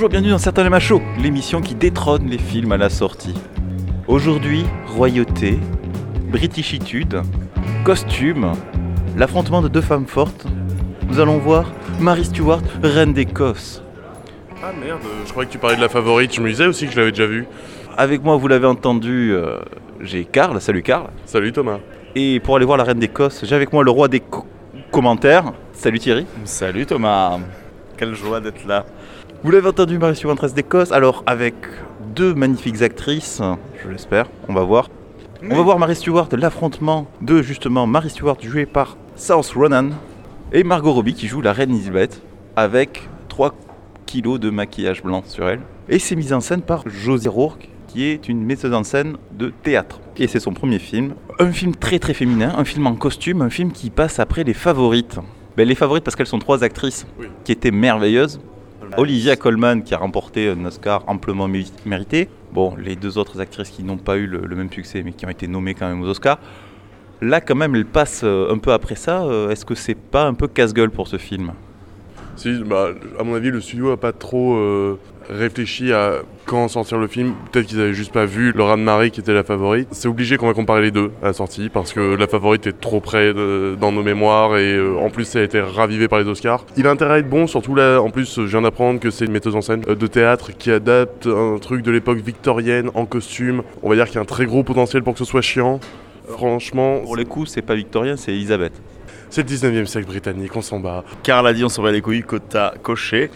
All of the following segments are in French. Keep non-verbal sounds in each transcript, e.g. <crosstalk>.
Bonjour, bienvenue dans Certains les Machos, l'émission qui détrône les films à la sortie. Aujourd'hui, royauté, britishitude, costume, l'affrontement de deux femmes fortes. Nous allons voir Mary Stuart, reine d'Écosse. Ah merde, je croyais que tu parlais de la favorite, je me disais aussi que je l'avais déjà vue. Avec moi, vous l'avez entendu, euh, j'ai Karl, salut Karl. Salut Thomas. Et pour aller voir la reine d'Écosse, j'ai avec moi le roi des co- commentaires. Salut Thierry. Salut Thomas, quelle joie d'être là. Vous l'avez entendu, Marie reine d'Écosse. Alors, avec deux magnifiques actrices, je l'espère, on va voir. On va voir Mary Stewart, l'affrontement de justement Mary Stewart jouée par Saoirse Ronan et Margot Robbie qui joue la reine Elisabeth avec 3 kilos de maquillage blanc sur elle. Et c'est mis en scène par José Rourke qui est une metteuse en scène de théâtre. Et c'est son premier film. Un film très très féminin, un film en costume, un film qui passe après les favorites. Ben, les favorites parce qu'elles sont trois actrices Oui. qui étaient merveilleuses. Olivia Colman qui a remporté un Oscar amplement méri- mérité. Bon, les deux autres actrices qui n'ont pas eu le, le même succès mais qui ont été nommées quand même aux Oscars. Là quand même, elle passe euh, un peu après ça. Euh, Est-ce que c'est pas un peu casse-gueule pour ce film? Si, bah, à mon avis, le studio a pas trop euh, réfléchi à quand sortir le film. Peut-être qu'ils avaient juste pas vu Laura de Marie qui était la favorite. C'est obligé qu'on va comparer les deux à la sortie parce que la favorite est trop près de- dans nos mémoires et euh, en plus, ça a été ravivé par les Oscars. Il a intérêt à être bon, surtout là. En plus, je viens d'apprendre que c'est une metteuse en scène euh, de théâtre qui adapte un truc de l'époque victorienne en costume. On va dire qu'il y a un très gros potentiel pour que ce soit chiant. Franchement, Pour les coups, c'est pas victorien, c'est Elisabeth. c'est le 19e siècle britannique, on s'en bat. Karl a dit on s'en va les couilles, quota coché.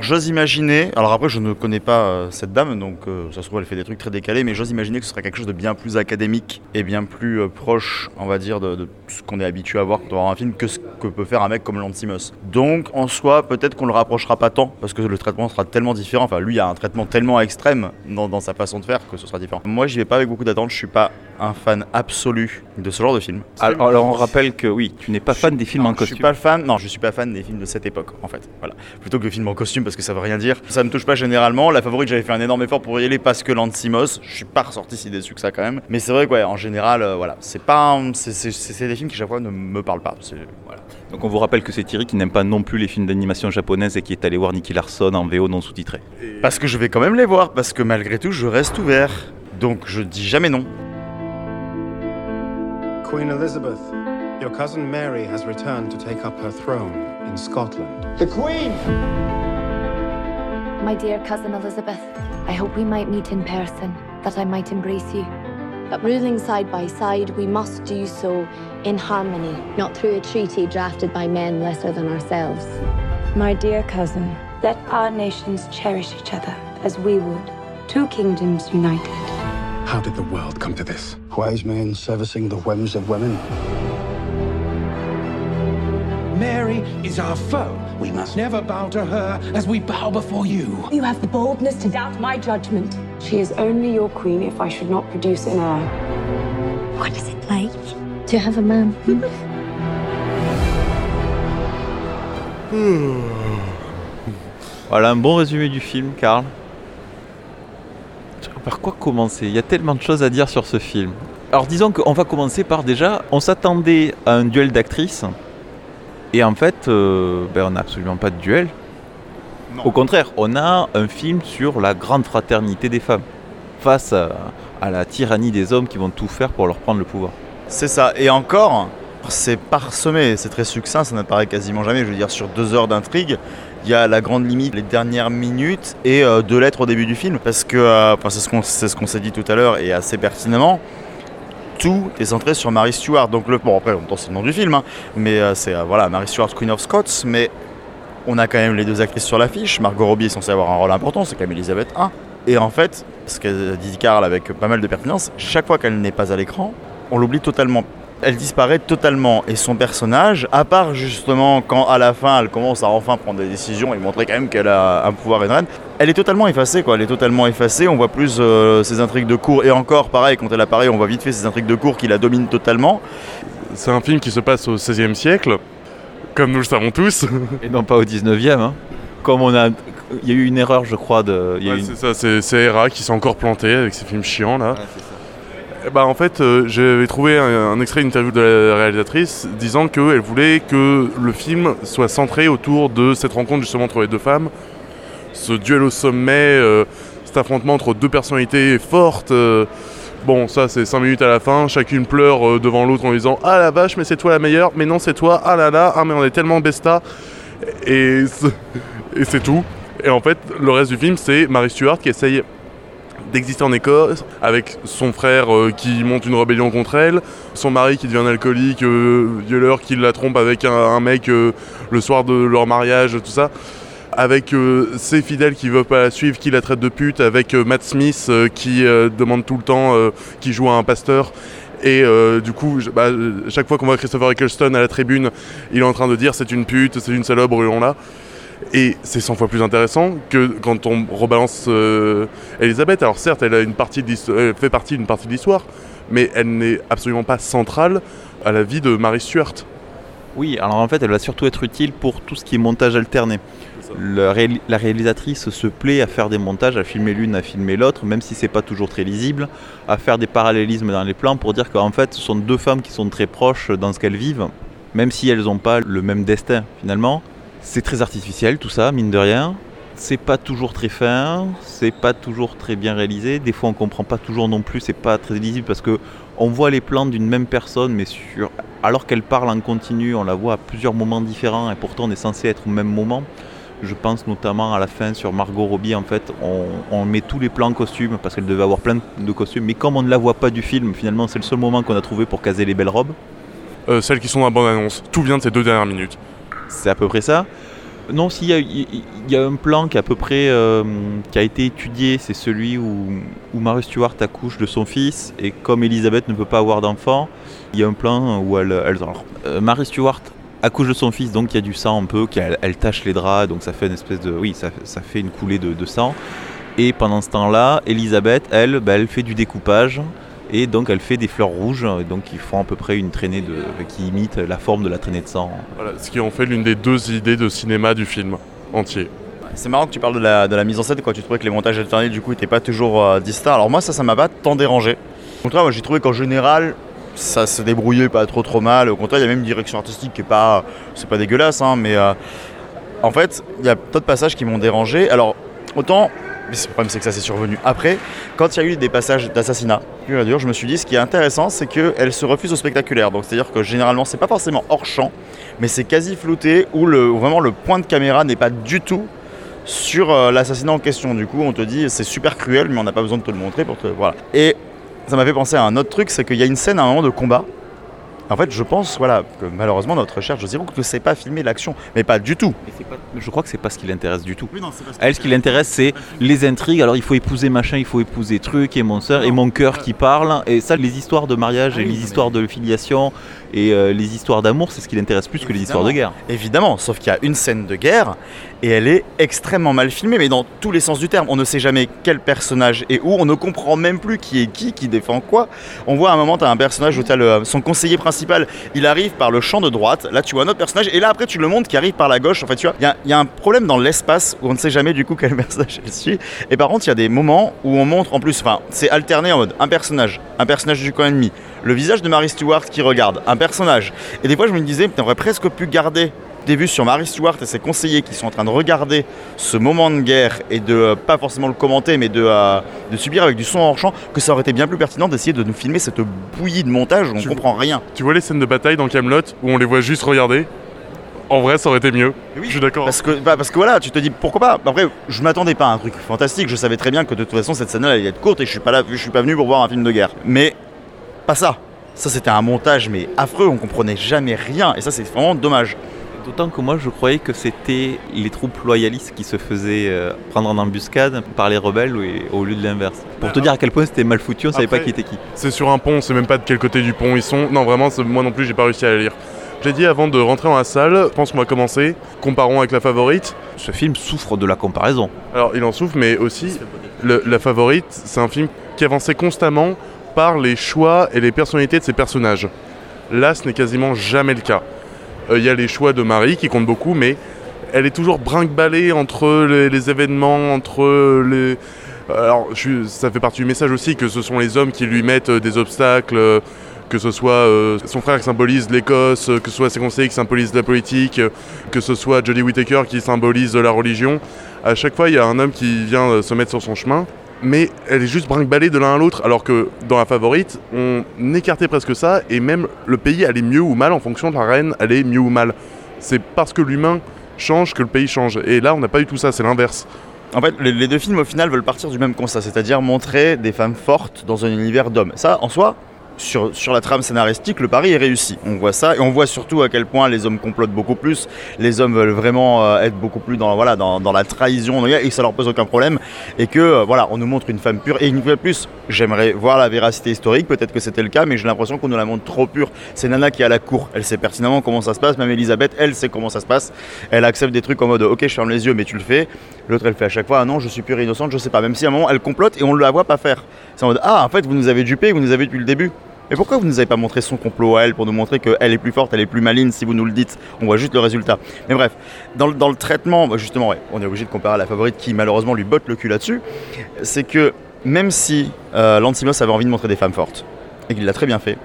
J'ose imaginer, alors après je ne connais pas euh, cette dame, donc euh, ça se trouve elle fait des trucs très décalés, mais j'ose imaginer que ce sera quelque chose de bien plus académique et bien plus euh, proche, on va dire, de, ce qu'on est habitué à voir quand on un film que ce que peut faire un mec comme Lantimos. Donc en soi, peut-être qu'on le rapprochera pas tant, parce que le traitement sera tellement différent, enfin lui a un traitement tellement extrême dans, dans sa façon de faire que ce sera différent. Moi j'y vais pas avec beaucoup d'attente, je suis pas un fan absolu de ce genre de film. Alors, alors, on rappelle que oui, tu n'es pas fan des films en Je costume. suis pas fan, non, je suis pas fan des films de cette époque, en fait. Voilà. Plutôt que des films en costume, parce que ça veut rien dire. Ça me touche pas généralement. La favorite, j'avais fait un énorme effort pour y aller parce que Lantimos, je suis pas ressorti si déçu que ça quand même. Mais c'est vrai que, ouais, en général, euh, voilà, c'est pas, c'est- des films qui chaque fois ne me parlent pas. Voilà. Donc on vous rappelle que c'est Thierry qui n'aime pas non plus les films d'animation japonaise et qui est allé voir Nicky Larson en VO non sous-titré. Parce que je vais quand même les voir, parce que malgré tout, je reste ouvert. Donc je dis jamais non. Queen Elizabeth, your cousin Mary has returned to take up her throne in Scotland. The Queen! My dear cousin Elizabeth, I hope we might meet in person, that I might embrace you. But ruling side by side, we must do so in harmony, not through a treaty drafted by men lesser than ourselves. My dear cousin, let our nations cherish each other as we would. Two kingdoms united. How did the world come to this? Wise men servicing the whims of women. Mary is our foe. We must never bow to her as we bow before you. You have the boldness to doubt my judgment. She is only your queen if I should not produce an heir. What is it like to have a man? Hmm. <laughs> Hmm. Voilà un bon résumé du film, Karl. Par quoi commencer? Il y a tellement de choses à dire sur ce film. Alors disons qu'on va commencer par déjà, on s'attendait à un duel d'actrices. Et en fait, euh, ben, on n'a absolument pas de duel. Au contraire, on a un film sur la grande fraternité des femmes. Face à, à la tyrannie des hommes qui vont tout faire pour leur prendre le pouvoir. C'est ça. Et encore, c'est parsemé, c'est très succinct, ça n'apparaît quasiment jamais. Je veux dire, sur deux heures d'intrigue, il y a la grande limite, les dernières minutes et euh, deux lettres au début du film. Parce que, euh, c'est ce qu'on ce s'est dit tout à l'heure et assez pertinemment. Tout est centré sur Mary Stuart. Donc, le, bon, après, en même c'est le nom du film, hein, mais euh, c'est voilà, Mary Stuart, Queen of Scots. Mais on a quand même les deux actrices sur l'affiche. Margot Robbie est censée avoir un rôle important, c'est quand même Elisabeth I. Et en fait, ce qu'a dit Karl avec pas mal de pertinence, chaque fois qu'elle n'est pas à l'écran, on l'oublie totalement. Elle disparaît totalement et son personnage, à part justement quand à la fin elle commence à enfin prendre des décisions et montrer quand même qu'elle a un pouvoir et une reine, elle est totalement effacée quoi. Elle est totalement effacée. On voit plus euh, ses intrigues de cours et encore pareil quand elle apparaît, on voit vite fait ses intrigues de cours qui la dominent totalement. C'est un film qui se passe au XVIe siècle, comme nous le savons tous. Et non pas au 19e. hein. Comme on a. Il y a eu une erreur, je crois. De, Ouais, une- C'est ça, c'est Hera qui s'est encore planté avec ses films chiants là. Bah, en fait, euh, j'avais trouvé un, un extrait d'interview de la réalisatrice disant qu'elle voulait que le film soit centré autour de cette rencontre justement entre les deux femmes ce duel au sommet, euh, cet affrontement entre deux personnalités fortes. euh, bon, ça c'est 5 minutes à la fin, chacune pleure devant l'autre en disant Ah la vache, mais c'est toi la meilleure, mais non, c'est toi, ah là là, ah mais on est tellement besta. Et c'est- tout. Et en fait, le reste du film, c'est Mary Stuart qui essaye d'exister en Écosse avec son frère euh, qui monte une rébellion contre elle, son mari qui devient un alcoolique, euh, violeur qui la trompe avec un, mec euh, le soir de leur mariage, tout ça. Avec ses fidèles qui veulent pas la suivre, qui la traitent de pute, avec Matt Smith qui demande tout le temps, qui joue à un pasteur. Et du coup, bah, chaque fois qu'on voit Christopher Eccleston à la tribune, il est en train de dire c'est une pute, c'est une salope, brûlons-la. Et c'est 100 fois plus intéressant que quand on rebalance euh, Elisabeth. Alors certes, elle, a une partie de l'histo- elle fait partie d'une partie de l'histoire, mais elle n'est absolument pas centrale à la vie de Mary Stuart. Oui, alors en fait, elle va surtout être utile pour tout ce qui est montage alterné. Réal- la réalisatrice se plaît à faire des montages, à filmer l'une, à filmer l'autre, même si c'est pas toujours très lisible, à faire des parallélismes dans les plans pour dire qu'en fait, ce sont deux femmes qui sont très proches dans ce qu'elles vivent, même si elles n'ont pas le même destin finalement. C'est très artificiel tout ça, mine de rien. C'est pas toujours très fin, c'est pas toujours très bien réalisé. Des fois, on comprend pas toujours non plus, c'est pas très lisible parce que on voit les plans d'une même personne, mais alors qu'elle parle en continu, on la voit à plusieurs moments différents et pourtant on est censé être au même moment. Je pense notamment à la fin sur Margot Robbie, en fait, on, on met tous les plans en costume parce qu'elle devait avoir plein de costumes, mais comme on ne la voit pas du film, finalement c'est le seul moment qu'on a trouvé pour caser les belles robes. Euh, celles qui sont dans la bande-annonce. Tout vient de ces deux dernières minutes. C'est à peu près ça. Non, s'il y, a- un plan qui, à peu près, euh, qui a été étudié, c'est celui où, où Mary Stuart accouche de son fils, et comme Elisabeth ne peut pas avoir d'enfant, il y a un plan où elle... elle alors, euh, Mary accouche de son fils, donc il y a du sang un peu, qu'elle elle tache les draps, donc ça fait une espèce de... Oui, ça, fait une coulée de, de sang. Et pendant ce temps-là, Elisabeth, elle, bah, elle fait du découpage, et donc elle fait des fleurs rouges, et donc ils font à peu près une traînée de, qui imite la forme de la traînée de sang. Voilà, ce qui en fait l'une des deux idées de cinéma du film entier. C'est marrant que tu parles de la, de la mise en scène quand tu trouvais que les montages alternés du coup n'étaient pas toujours euh, distincts. Alors moi ça ça m'a pas tant dérangé. Au contraire moi j'ai trouvé qu'en général ça se débrouillait pas trop trop mal. Au contraire il y a même une direction artistique qui est pas c'est pas dégueulasse hein, mais euh, en fait il y a d'autres passages qui m'ont dérangé. Alors autant mais le problème c'est que ça s'est survenu après. Quand il y a eu des passages d'assassinat je me suis dit ce qui est intéressant c'est qu'elle se refuse au spectaculaire. Donc c'est à dire que généralement c'est pas forcément hors champ mais c'est quasi flouté où vraiment le point de caméra n'est pas du tout sur euh, l'assassinat en question. Du coup, on te dit c'est super cruel, mais on n'a pas besoin de te le montrer pour te. Voilà. Et ça m'a fait penser à un autre truc, c'est qu'il y a une scène à un moment de combat. En fait, je pense, voilà, que malheureusement notre recherche de Zero ne sait pas filmer l'action, mais pas du tout. Je crois que c'est pas ce qui l'intéresse du tout. Elle, ce qui l'intéresse, c'est les intrigues. Alors, il faut épouser machin, il faut épouser truc, et mon soeur, et mon cœur qui parle. Et ça, les histoires de mariage, et les histoires de filiation, et euh, les histoires d'amour, c'est ce qui l'intéresse plus que les histoires de guerre. Évidemment, sauf qu'il y a une scène de guerre et elle est extrêmement mal filmée, mais dans tous les sens du terme. On ne sait jamais quel personnage est où, on ne comprend même plus qui est qui, qui défend quoi. On voit à un moment, tu as un personnage où tu as son conseiller principal, il arrive par le champ de droite, là tu vois un autre personnage, et là après tu le montres qui arrive par la gauche. En fait, tu vois, il y a- un problème dans l'espace où on ne sait jamais du coup <laughs> quel personnage elle suit. Et par contre, il y a des moments où on montre en plus, enfin, c'est alterné en mode un personnage, un personnage du camp ennemi, le visage de Mary Stewart qui regarde, un personnage. Et des fois, je me disais, on aurait presque pu garder des vues sur Mary Stewart et ses conseillers qui sont en train de regarder ce moment de guerre et de euh, pas forcément le commenter mais de, euh, de subir avec du son hors champ que ça aurait été bien plus pertinent d'essayer de nous filmer cette bouillie de montage où on Tu- comprend rien. Tu vois les scènes de bataille dans Camelot où on les voit juste regarder? En vrai, ça aurait été mieux. Je suis d'accord. Parce que, bah, parce que voilà, tu te dis pourquoi pas? Après, je m'attendais pas à un truc fantastique. Je savais très bien que de toute façon cette scène-là allait être courte et je suis pas là, je suis pas venu pour voir un film de guerre. Mais pas ça. Ça c'était un montage mais affreux. On comprenait jamais rien et ça c'est vraiment dommage. D'autant que moi, je croyais que c'était les troupes loyalistes qui se faisaient euh, prendre en embuscade par les rebelles au- lieu de l'inverse. Pour te dire à quel point c'était mal foutu, on savait pas qui était qui. C'est sur un pont, on sait même pas de quel côté du pont ils sont. Non, vraiment, moi non plus, j'ai pas réussi à la lire. J'ai dit avant de rentrer dans la salle, je pense qu'on va commencer. Comparons avec la favorite. Ce film souffre de la comparaison. Alors, il en souffre, mais aussi, le- la favorite, c'est un film qui avançait constamment par les choix et les personnalités de ses personnages. Là, ce n'est quasiment jamais le cas. Euh, Il y a les choix de Marie qui comptent beaucoup, mais elle est toujours brinque-ballée entre les, événements, entre les. Alors, ça fait partie du message aussi que ce sont les hommes qui lui mettent euh, des obstacles, euh, que ce soit son frère qui symbolise l'Écosse, que ce soit ses conseillers qui symbolisent la politique, que ce soit Jodie Whittaker qui symbolise la religion. À chaque fois, il y a un homme qui vient se mettre sur son chemin, mais elle est juste brinque-ballée de l'un à l'autre, alors que dans la favorite, on écartait presque ça, et même le pays allait mieux ou mal en fonction de la reine, allait mieux ou mal. C'est parce que l'humain change que le pays change. Et là, on n'a pas du tout ça, c'est l'inverse. En fait, les deux films au final veulent partir du même constat, c'est-à-dire montrer des femmes fortes dans un univers d'hommes. Ça, en soi, sur, la trame scénaristique, le pari est réussi. On voit ça et on voit surtout à quel point les hommes complotent beaucoup plus. Les hommes veulent vraiment euh, être beaucoup plus dans, voilà, dans, la trahison et ça leur pose aucun problème. Et que euh, voilà, on nous montre une femme pure. Et une fois de plus, j'aimerais voir la véracité historique. Peut-être que c'était le cas, mais j'ai l'impression qu'on nous la montre trop pure. C'est Nana qui est à la cour. Elle sait pertinemment comment ça se passe. Même Elisabeth, elle sait comment ça se passe. Elle accepte des trucs en mode Ok, je ferme les yeux, mais tu le fais. L'autre, elle fait à chaque fois Ah non, je suis pure et innocente, je sais pas. Même si à un moment, elle complote et on ne la voit pas faire. C'est en mode Ah, en fait, vous nous avez dupés, vous nous avez depuis le début. Mais pourquoi vous nous avez pas montré son complot à elle pour nous montrer qu'elle est plus forte, elle est plus maligne si vous nous le dites On voit juste le résultat. Mais bref, dans, le- traitement, bah, justement, on est obligé de comparer à la favorite qui malheureusement lui botte le cul là-dessus. C'est que même si euh, Lantimos avait envie de montrer des femmes fortes, et qu'il l'a très bien fait,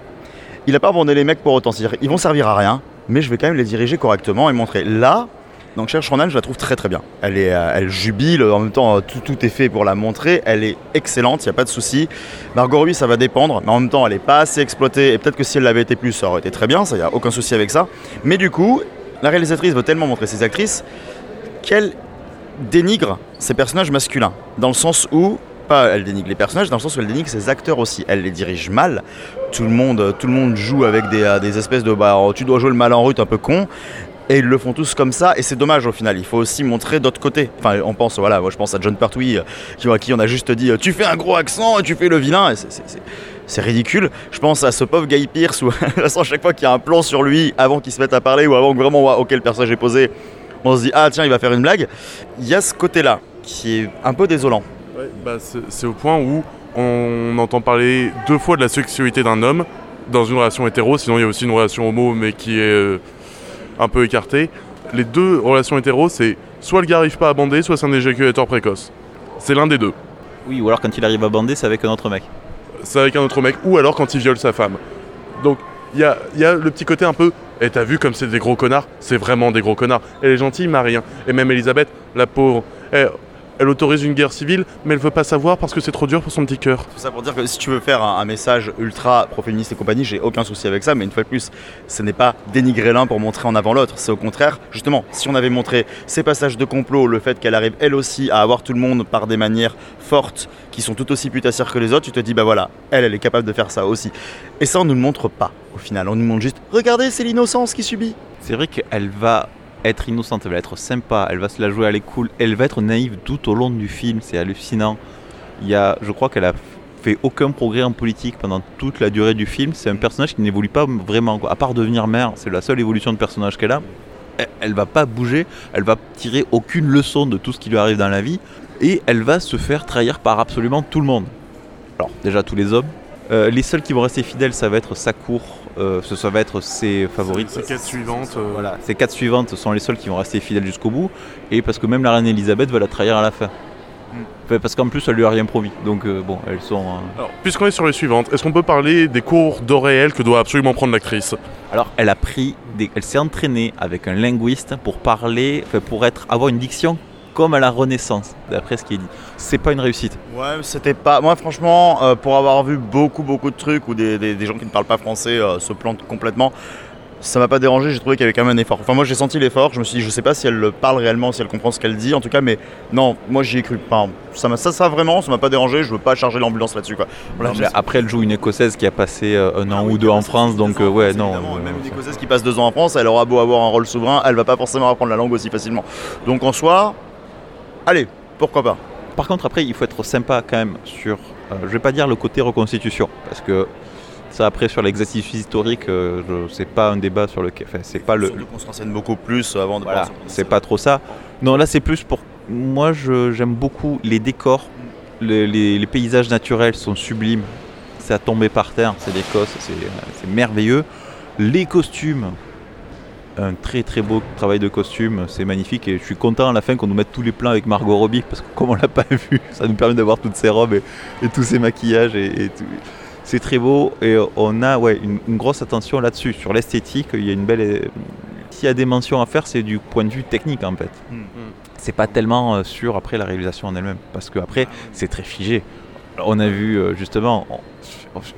il n'a pas abandonné les mecs pour autant. C'est-à-dire, ils vont servir à rien, mais je vais quand même les diriger correctement et montrer. Là, donc Cher Ronan, je la trouve très très bien. Elle, est, euh, elle jubile, en même temps, tout, est fait pour la montrer. Elle est excellente, il n'y a pas de souci. Margot Robbie, ça va dépendre, mais en même temps, elle n'est pas assez exploitée. Et peut-être que si elle l'avait été plus, ça aurait été très bien, ça, n'y a aucun souci avec ça. Mais du coup, la réalisatrice veut tellement montrer ses actrices qu'elle dénigre ses personnages masculins. Dans le sens où, pas elle dénigre les personnages, dans le sens où elle dénigre ses acteurs aussi. Elle les dirige mal. Tout le monde, tout le monde joue avec des, euh, des espèces de bah, tu dois jouer le mal en route un peu con. Et ils le font tous comme ça, et c'est dommage au final. Il faut aussi montrer d'autres côtés. Enfin, on pense, voilà, moi je pense à John Pertwee, euh, à qui on a juste dit euh, Tu fais un gros accent et tu fais le vilain. Et c'est- ridicule. Je pense à ce pauvre Guy Pearce où, <laughs> de toute façon, à chaque fois qu'il y a un plan sur lui, avant qu'il se mette à parler ou avant que vraiment, ouais, ok, le personnage est posé, on se dit Ah, tiens, il va faire une blague. Il y a ce côté-là qui est un peu désolant. Bah, c'est c'est au point où on entend parler deux fois de la sexualité d'un homme dans une relation hétéro, sinon il y a aussi une relation homo mais qui est euh, un peu écartée. Les deux relations hétéro, c'est soit le gars arrive pas à bander, soit c'est un éjaculateur précoce. C'est l'un des deux. Oui, ou alors quand il arrive à bander, c'est avec un autre mec. C'est avec un autre mec, ou alors quand il viole sa femme. Donc il y a, il y a le petit côté un peu, et t'as vu comme c'est des gros connards? C'est vraiment des gros connards. Elle est gentille, mais rien. Et même Elisabeth, la pauvre, elle, elle autorise une guerre civile, mais elle veut pas savoir parce que c'est trop dur pour son petit cœur. Tout ça pour dire que si tu veux faire un, un message ultra pro-féministe et compagnie, j'ai aucun souci avec ça, mais une fois de plus, ce n'est pas dénigrer l'un pour montrer en avant l'autre. C'est au contraire, justement, si on avait montré ces passages de complot, le fait qu'elle arrive elle aussi à avoir tout le monde par des manières fortes, qui sont tout aussi putassières que les autres, tu te dis, bah voilà, elle, elle est capable de faire ça aussi. Et ça, on ne nous le montre pas, au final. On nous montre juste, regardez, c'est l'innocence qui subit. C'est vrai qu'elle va être innocente, elle va être sympa, elle va se la jouer, elle est cool, elle va être naïve tout au long du film, c'est hallucinant. Il y a, je crois qu'elle a fait aucun progrès en politique pendant toute la durée du film. C'est un personnage qui n'évolue pas vraiment, à part devenir mère, c'est la seule évolution de personnage qu'elle a. Elle, elle va pas bouger, elle va tirer aucune leçon de tout ce qui lui arrive dans la vie, et elle va se faire trahir par absolument tout le monde. Alors déjà tous les hommes. Euh, les seuls qui vont rester fidèles, ça va être sa cour, euh, ce- ça va être ses favorites. Ces quatre suivantes. euh, Voilà, ces quatre suivantes sont les seules qui vont rester fidèles jusqu'au bout, et parce que même la reine Elisabeth va la trahir à la fin. Enfin, parce qu'en plus, elle lui a rien promis. Donc, euh, bon, elles sont. euh, Alors, puisqu'on est sur les suivantes, est-ce qu'on peut parler des cours d'oréel que doit absolument prendre l'actrice? Alors, elle a pris. Des... Elle s'est entraînée avec un linguiste pour parler, pour être, avoir une diction comme à la Renaissance, d'après ce qui est dit. C'est pas une réussite. Ouais, c'était pas. Moi, franchement, euh, pour avoir vu beaucoup, beaucoup de trucs où des, des- des gens qui ne parlent pas français euh, se plantent complètement, ça m'a pas dérangé. J'ai trouvé qu'il y avait quand même un effort. Enfin, moi, j'ai senti l'effort. Je me suis dit, je sais pas si elle le parle réellement, si elle comprend ce qu'elle dit, en tout cas, mais non, moi, j'y ai cru. Enfin, ça, m'a- ça, ça vraiment, ça m'a pas dérangé. Je veux pas charger l'ambulance là-dessus, quoi. Voilà, Non, je mais sais- après, elle joue une écossaise qui a passé euh, un an Ah oui, ou deux en France, donc ans ouais, non. euh, Même une écossaise qui passe deux ans en France, elle aura beau avoir un rôle souverain, elle va pas forcément apprendre la langue aussi facilement. Donc en soi, allez, pourquoi pas. Par contre, après, il faut être sympa quand même sur, euh, je vais pas dire le côté reconstitution, parce que ça, après, sur l'exactitude historique, euh, je- c'est pas un débat sur lequel. Enfin, c'est pas le. Qu'on se renseigne beaucoup plus avant de Voilà, c'est pas trop ça. Non, là, c'est plus pour. Moi, je- j'aime beaucoup les décors, les, les- les paysages naturels sont sublimes. C'est à tomber par terre, c'est l'Écosse, c'est c'est merveilleux. Les costumes, un très très beau travail de costume, c'est magnifique et je suis content à la fin qu'on nous mette tous les plans avec Margot Robbie parce que comme on l'a <laughs> pas vu, ça nous permet d'avoir toutes ces robes et, et tous ces maquillages et, et tout. C'est très beau et on a ouais, une, une grosse attention là-dessus. Sur l'esthétique, il y a une belle. euh, S'il y a des mentions à faire, c'est du point de vue technique en fait. Hmm. C'est pas tellement euh, sur après la réalisation en elle-même, parce que après c'est très figé. On a vu euh, justement, on-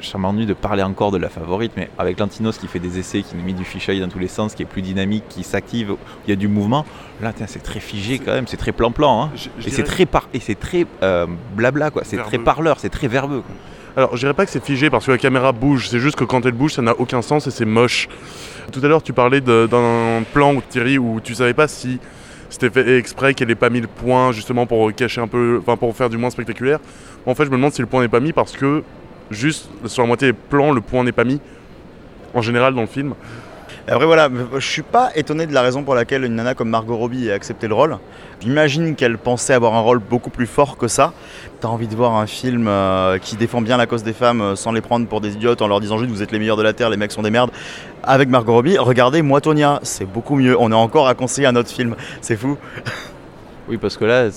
ça m'ennuie de parler encore de la favorite, mais avec Lantinos qui fait des essais, qui nous met du fisheye dans tous les sens, qui est plus dynamique, qui s'active, il y a du mouvement. Là, c'est très figé quand même, c'est très plan-plan. hein. Et c'est très, par... et c'est très euh, blabla, quoi. C'est très parleur, c'est très verbeux. quoi. Alors, je dirais pas que c'est figé parce que la caméra bouge, c'est juste que quand elle bouge, ça n'a aucun sens et c'est moche. Tout à l'heure, tu parlais d'un plan, où, Thierry, où tu savais pas si c'était fait exprès qu'elle ait pas mis le point justement pour cacher un peu, enfin pour faire du moins spectaculaire. En fait, je me demande si le point n'est pas mis parce que juste sur la moitié des plans, le point n'est pas mis. En général, dans le film. Après voilà, je suis pas étonné de la raison pour laquelle une nana comme Margot Robbie a accepté le rôle. J'imagine qu'elle pensait avoir un rôle beaucoup plus fort que ça. T'as envie de voir un film euh, qui défend bien la cause des femmes euh, sans les prendre pour des idiotes en leur disant juste vous êtes les meilleurs de la terre, les mecs sont des merdes. Avec Margot Robbie, regardez Moi Tonya, c'est beaucoup mieux. On est encore à conseiller un autre film, c'est fou. <laughs> Oui, parce que là,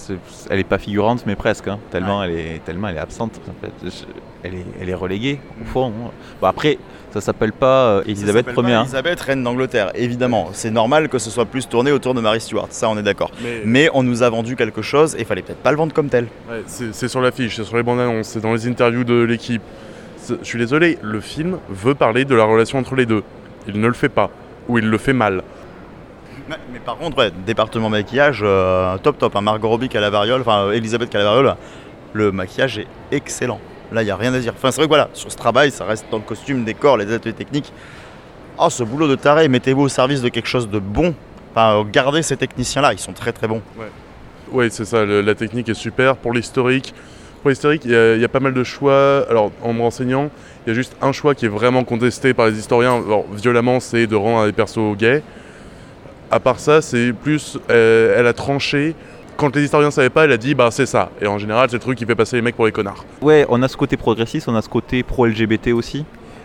elle est pas figurante, mais presque. hein. Tellement, elle est, tellement elle est absente. En fait. Je- Elle, est, elle est reléguée, au fond. hein. Bon, après, ça s'appelle pas euh, Elisabeth Ça Ier. pas. Elisabeth, reine d'Angleterre, évidemment. C'est normal que ce soit plus tourné autour de Mary Stuart, ça on est d'accord. Mais, Mais on nous a vendu quelque chose et il fallait peut-être pas le vendre comme tel. ouais, c'est sur l'affiche, c'est sur les bandes annonces, c'est dans les interviews de l'équipe. Je suis désolé, le film veut parler de la relation entre les deux. Il ne le fait pas, ou il le fait mal. Mais par contre, ouais, département maquillage, euh, top top. hein. Margot Robbie Calavariole, enfin euh, Elisabeth Calavariole, le maquillage est excellent. Là, il n'y a rien à dire. Enfin, c'est vrai que voilà, sur ce travail, ça reste dans le costume, décor, les ateliers techniques. Oh, ce boulot de taré, mettez-vous au service de quelque chose de bon. Enfin, euh, gardez ces techniciens-là, ils sont très très bons. Oui, c'est ça, la technique est super. Pour l'historique, pour l'historique, il y, a- pas mal de choix. Alors, en me renseignant, il y a juste un choix qui est vraiment contesté par les historiens, violemment, c'est de rendre des persos gays. À part ça, c'est plus, euh, elle a tranché. Quand les historiens ne savaient pas, elle a dit, bah c'est ça. Et en général, c'est le truc qui fait passer les mecs pour les connards. Ouais, on a ce côté progressiste, on a ce côté pro-LGBT aussi.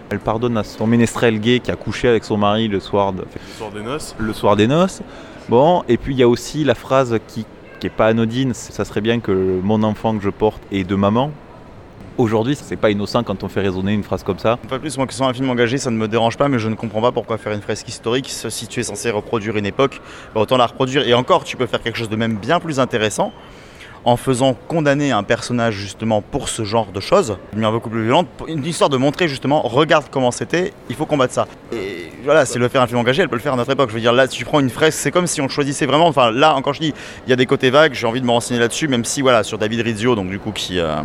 Elle pardonne à son ménestrel gay qui a couché avec son mari le soir, de- L'histoire des noces. le soir des noces. Bon, et puis il y a aussi la phrase qui, qui est pas anodine, ça serait bien que mon enfant que je porte est de maman. Aujourd'hui, c'est pas innocent quand on fait résonner une phrase comme ça. De plus, moi, que soit un film engagé, ça ne me dérange pas, mais je ne comprends pas pourquoi faire une fresque historique si tu es censé reproduire une époque. autant la reproduire. Et encore, tu peux faire quelque chose de même bien plus intéressant en faisant condamner un personnage justement pour ce genre de choses, une manière beaucoup plus violente, une histoire de montrer justement, regarde comment c'était, il faut combattre ça. Et voilà, c'est le faire un film engagé, elle peut le faire à notre époque. Je veux dire, là, si tu prends une fresque, c'est comme si on choisissait vraiment, enfin là, encore je dis, il y a des côtés vagues, j'ai envie de me renseigner là-dessus, même si voilà, sur David Rizzio, donc du coup, qui, euh,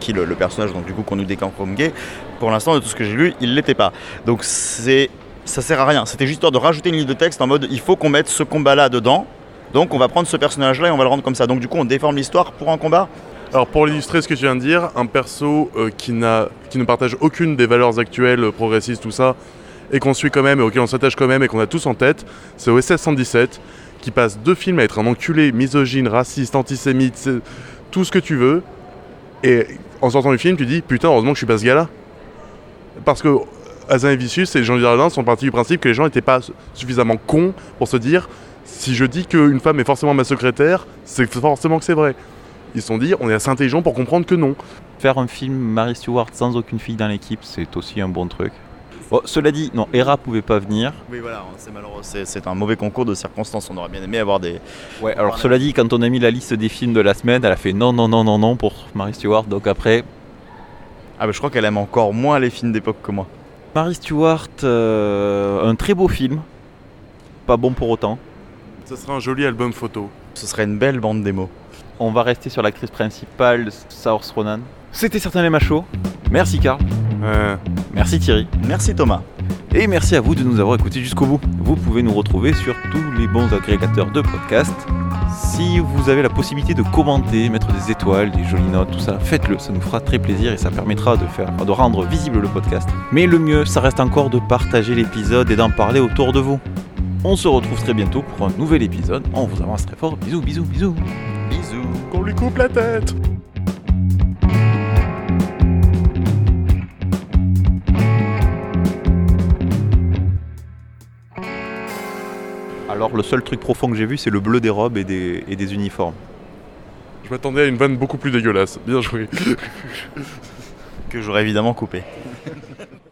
qui le, personnage, donc du coup, qu'on nous décampe comme gay, pour l'instant, de tout ce que j'ai lu, il l'était pas. Donc c'est ça sert à rien. C'était juste de rajouter une ligne de texte en mode il faut qu'on mette ce combat-là dedans. Donc on va prendre ce personnage-là et on va le rendre comme ça. Donc du coup on déforme l'histoire pour un combat. Alors pour illustrer ce que tu viens de dire, un perso euh, qui, ne partage aucune des valeurs actuelles, euh, progressistes, tout ça, et qu'on suit quand même, et auquel on s'attache quand même, et qu'on a tous en tête, c'est OSS 117, qui passe deux films à être un enculé, misogyne, raciste, antisémite, tout ce que tu veux, et en sortant du film, tu dis putain, heureusement que je suis pas ce gars-là. Parce que Azin et Vicius et Jean Dujardin sont partis du principe que les gens n'étaient pas suffisamment cons pour se dire si je dis qu'une femme est forcément ma secrétaire, c'est forcément que c'est vrai. Ils se sont dit, on est assez intelligent pour comprendre que non. Faire un film Mary Stewart sans aucune fille dans l'équipe, c'est aussi un bon truc. Bon, cela dit, non, Hera pouvait pas venir. Oui voilà, c'est malheureux. C'est, c'est un mauvais concours de circonstances. On aurait bien aimé avoir des. Ouais, alors cela dit, quand on a mis la liste des films de la semaine, elle a fait non, non, non, non, non pour Mary Stewart. Donc après, Ah bah je crois qu'elle aime encore moins les films d'époque que moi. Mary Stewart, euh, un très beau film. Pas bon pour autant. Ça serait un joli album photo. Ce serait une belle bande démo. On va rester sur l'actrice principale, Saoirse Ronan. C'était certain les machos. Merci Karl. Euh, Merci Thierry. Merci Thomas. Et merci à vous de nous avoir écoutés jusqu'au bout. Vous pouvez nous retrouver sur tous les bons agrégateurs de podcasts. Si vous avez la possibilité de commenter, mettre des étoiles, des jolies notes, tout ça, faites-le. Ça nous fera très plaisir et ça permettra de, faire, de rendre visible le podcast. Mais le mieux, ça reste encore de partager l'épisode et d'en parler autour de vous. On se retrouve très bientôt pour un nouvel épisode. On vous avance très fort. Bisous, bisous, bisous. Bisous. qu'on lui coupe la tête Alors le seul truc profond que j'ai vu, c'est le bleu des robes et des, et des uniformes. Je m'attendais à une vanne beaucoup plus dégueulasse. Bien joué. Que j'aurais évidemment coupé. <laughs>